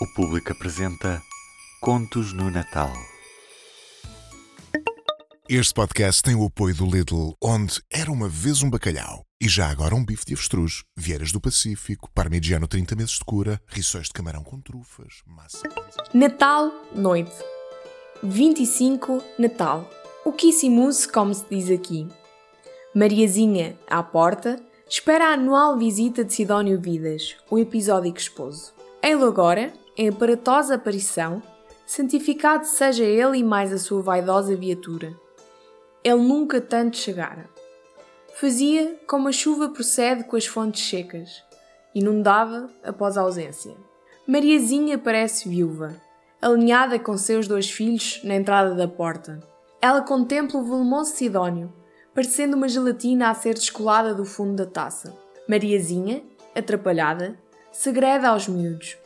O público apresenta Contos no Natal. Este podcast tem o apoio do Lidl, onde era uma vez um bacalhau e já agora um bife de avestruz, vieiras do Pacífico, parmigiano 30 meses de cura, rissóis de camarão com trufas, massa... Natal, noite. 25, Natal. O quissimus, como se diz aqui. Mariazinha, à porta, espera a anual visita de Sidónio Vidas, o episódico esposo. Ele agora, em aparatosa aparição, santificado seja ele e mais a sua vaidosa viatura. Ele nunca tanto chegara. Fazia como a chuva procede com as fontes secas, inundava após a ausência. Mariazinha parece viúva, alinhada com seus dois filhos na entrada da porta. Ela contempla o volumoso Sidónio, parecendo uma gelatina a ser descolada do fundo da taça. Mariazinha, atrapalhada, segreda aos miúdos.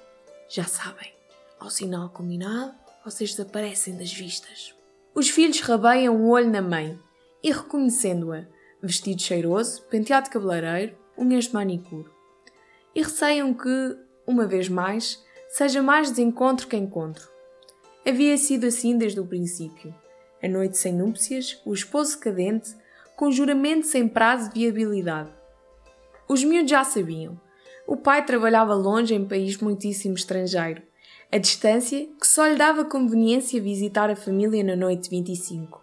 Já sabem, ao sinal combinado, vocês desaparecem das vistas. Os filhos rabeiam um olho na mãe e, reconhecendo-a, vestido cheiroso, penteado cabeleireiro, unhas de manicure. E receiam que, uma vez mais, seja mais desencontro que encontro. Havia sido assim desde o princípio. A noite sem núpcias, o esposo cadente, com juramento sem prazo de viabilidade. Os miúdos já sabiam, o pai trabalhava longe em país muitíssimo estrangeiro, a distância que só lhe dava conveniência visitar a família na noite de 25.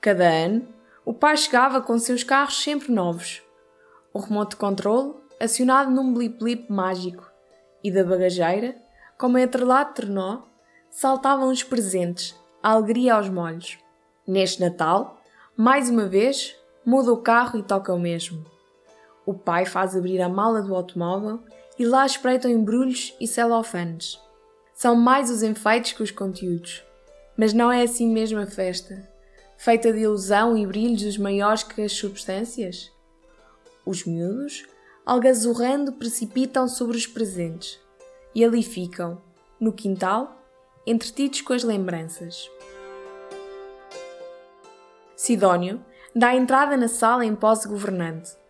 Cada ano, o pai chegava com seus carros sempre novos. O remoto controle, acionado num blip-blip mágico, e da bagageira, como atrelado trenó, saltavam os presentes, a alegria aos molhos. Neste Natal, mais uma vez, muda o carro e toca o mesmo. O pai faz abrir a mala do automóvel e lá espreitam embrulhos e celofanes. São mais os enfeites que os conteúdos. Mas não é assim mesmo a festa, feita de ilusão e brilhos dos maiores que as substâncias? Os miúdos, algazurrando, precipitam sobre os presentes e ali ficam, no quintal, entretidos com as lembranças. Sidónio dá entrada na sala em posse governante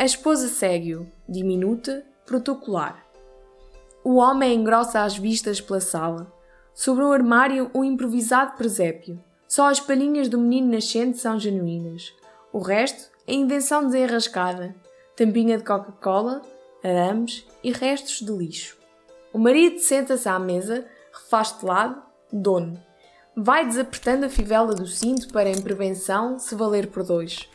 a esposa segue-o, diminuta, protocolar. O homem engrossa as vistas pela sala. Sobre o armário, um improvisado presépio. Só as palhinhas do menino nascente são genuínas. O resto é invenção desenrascada. Tampinha de Coca-Cola, arames e restos de lixo. O marido senta-se à mesa, refaz de lado, dono. Vai desapertando a fivela do cinto para, em prevenção, se valer por dois.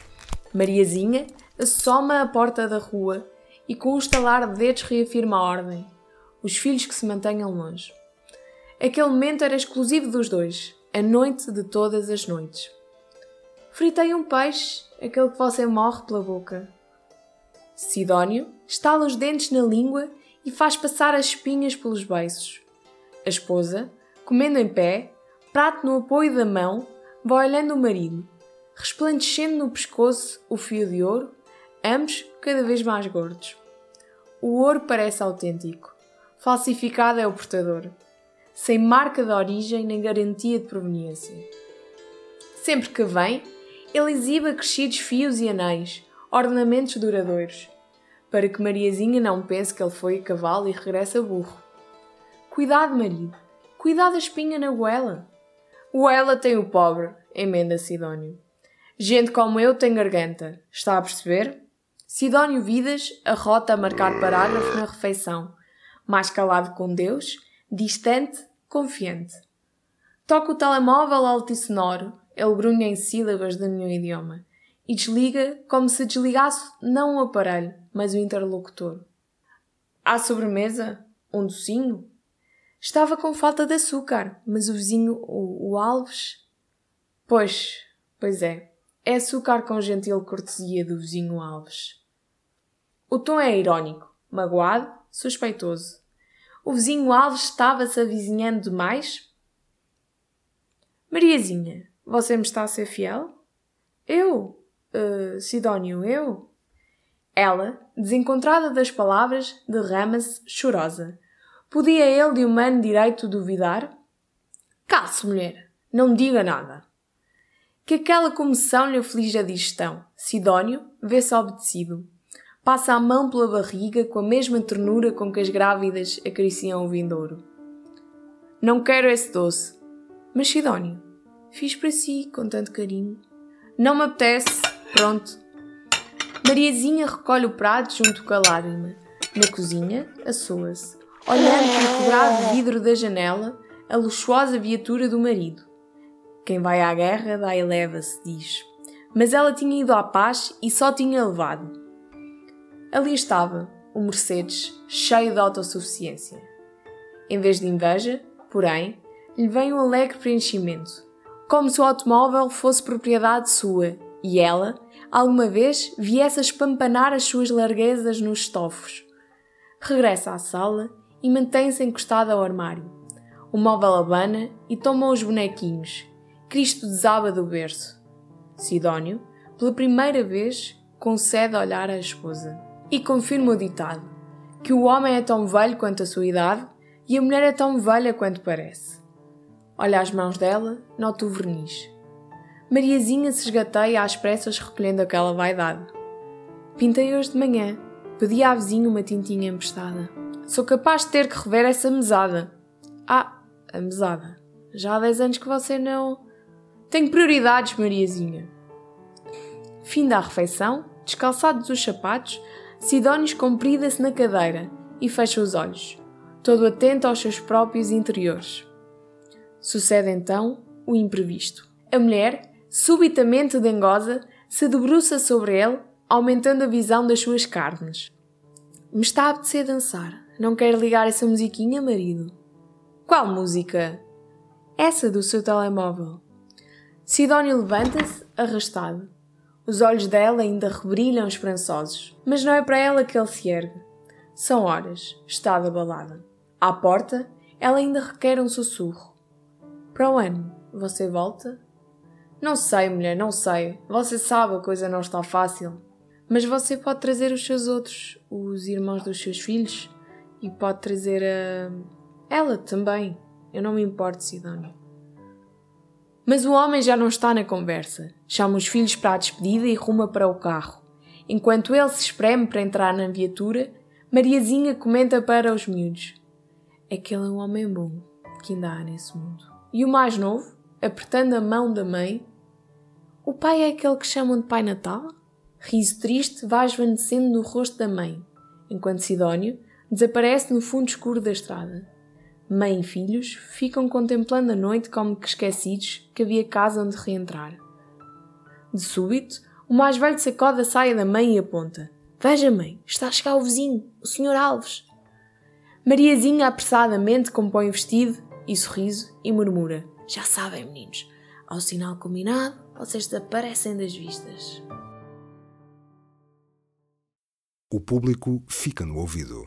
Mariazinha assoma a porta da rua e com um estalar de dedos reafirma a ordem. Os filhos que se mantenham longe. Aquele momento era exclusivo dos dois, a noite de todas as noites. Fritei um peixe, aquele que você morre pela boca. Sidónio estala os dentes na língua e faz passar as espinhas pelos beiços. A esposa, comendo em pé, prato no apoio da mão, vai olhando o marido, resplandecendo no pescoço o fio de ouro ambos cada vez mais gordos. O ouro parece autêntico, falsificado é o portador, sem marca de origem nem garantia de proveniência. Sempre que vem, ele exibe crescidos fios e anéis, ornamentos duradouros, para que Mariazinha não pense que ele foi a cavalo e regressa burro. Cuidado, marido, cuidado a espinha na goela. O ela tem o pobre, emenda Sidónio. Gente como eu tem garganta, está a perceber? Sidónio Vidas arrota a marcar parágrafo na refeição, mais calado com Deus, distante, confiante. Toca o telemóvel alto e sonoro, ele grunha em sílabas de nenhum idioma, e desliga como se desligasse não o aparelho, mas o interlocutor. À sobremesa, um docinho? Estava com falta de açúcar, mas o vizinho, o, o Alves... Pois, pois é, é açúcar com gentil cortesia do vizinho Alves. O tom é irónico, magoado, suspeitoso. O vizinho Alves estava-se avizinhando demais? Mariazinha, você me está a ser fiel? Eu? Uh, Sidónio, eu? Ela, desencontrada das palavras, derrama-se chorosa. Podia ele de humano direito duvidar? Cale-se, mulher, não diga nada. Que aquela comoção lhe aflige a digestão. Sidónio vê-se obedecido. Passa a mão pela barriga com a mesma ternura com que as grávidas acariciam o vindouro. Não quero esse doce. Mas Sidónio, fiz para si com tanto carinho. Não me apetece. Pronto. Mariazinha recolhe o prato junto com a lágrima. Na cozinha, assoa-se, olhando pelo quebrado vidro da janela a luxuosa viatura do marido. Quem vai à guerra dá e leva-se, diz. Mas ela tinha ido à paz e só tinha levado. Ali estava, o Mercedes, cheio de autossuficiência. Em vez de inveja, porém, lhe vem um alegre preenchimento, como se o automóvel fosse propriedade sua e ela, alguma vez, viesse a espampanar as suas larguezas nos estofos. Regressa à sala e mantém-se encostada ao armário. O móvel abana e toma os bonequinhos. Cristo desaba do berço. Sidónio, pela primeira vez, concede olhar à esposa e confirma o ditado: que o homem é tão velho quanto a sua idade e a mulher é tão velha quanto parece. Olha as mãos dela, nota o verniz. Mariazinha se esgateia às pressas recolhendo aquela vaidade. Pintei hoje de manhã. Pedi à vizinha uma tintinha emprestada. Sou capaz de ter que rever essa mesada. Ah, a mesada. Já há 10 anos que você não. Tenho prioridades, Mariazinha. Fim da refeição, descalçados os sapatos, Sidónios comprida-se na cadeira e fecha os olhos, todo atento aos seus próprios interiores. Sucede então o imprevisto. A mulher, subitamente dengosa, se debruça sobre ele, aumentando a visão das suas carnes. Me está a apetecer dançar. Não quer ligar essa musiquinha, marido? Qual música? Essa do seu telemóvel. Sidónio levanta-se, arrastado. Os olhos dela ainda rebrilham esperançosos, mas não é para ela que ele se ergue. São horas, está abalada. À porta, ela ainda requer um sussurro. Para o ano, você volta? Não sei, mulher, não sei. Você sabe a coisa não está fácil. Mas você pode trazer os seus outros, os irmãos dos seus filhos, e pode trazer a. ela também. Eu não me importo, Sidónio. Mas o homem já não está na conversa. Chama os filhos para a despedida e ruma para o carro. Enquanto ele se espreme para entrar na viatura, Mariazinha comenta para os miúdos: Aquele é um homem bom que ainda há nesse mundo. E o mais novo, apertando a mão da mãe, o pai é aquele que chamam de Pai Natal? Riso triste vai esvanecendo no rosto da mãe, enquanto Sidónio desaparece no fundo escuro da estrada. Mãe e filhos ficam contemplando a noite como que esquecidos que havia casa onde reentrar. De súbito, o mais velho sacode a saia da mãe e aponta. Veja, mãe, está a chegar o vizinho, o Sr. Alves. Mariazinha apressadamente compõe o vestido e sorriso e murmura: Já sabem, meninos, ao sinal combinado, vocês desaparecem das vistas. O público fica no ouvido.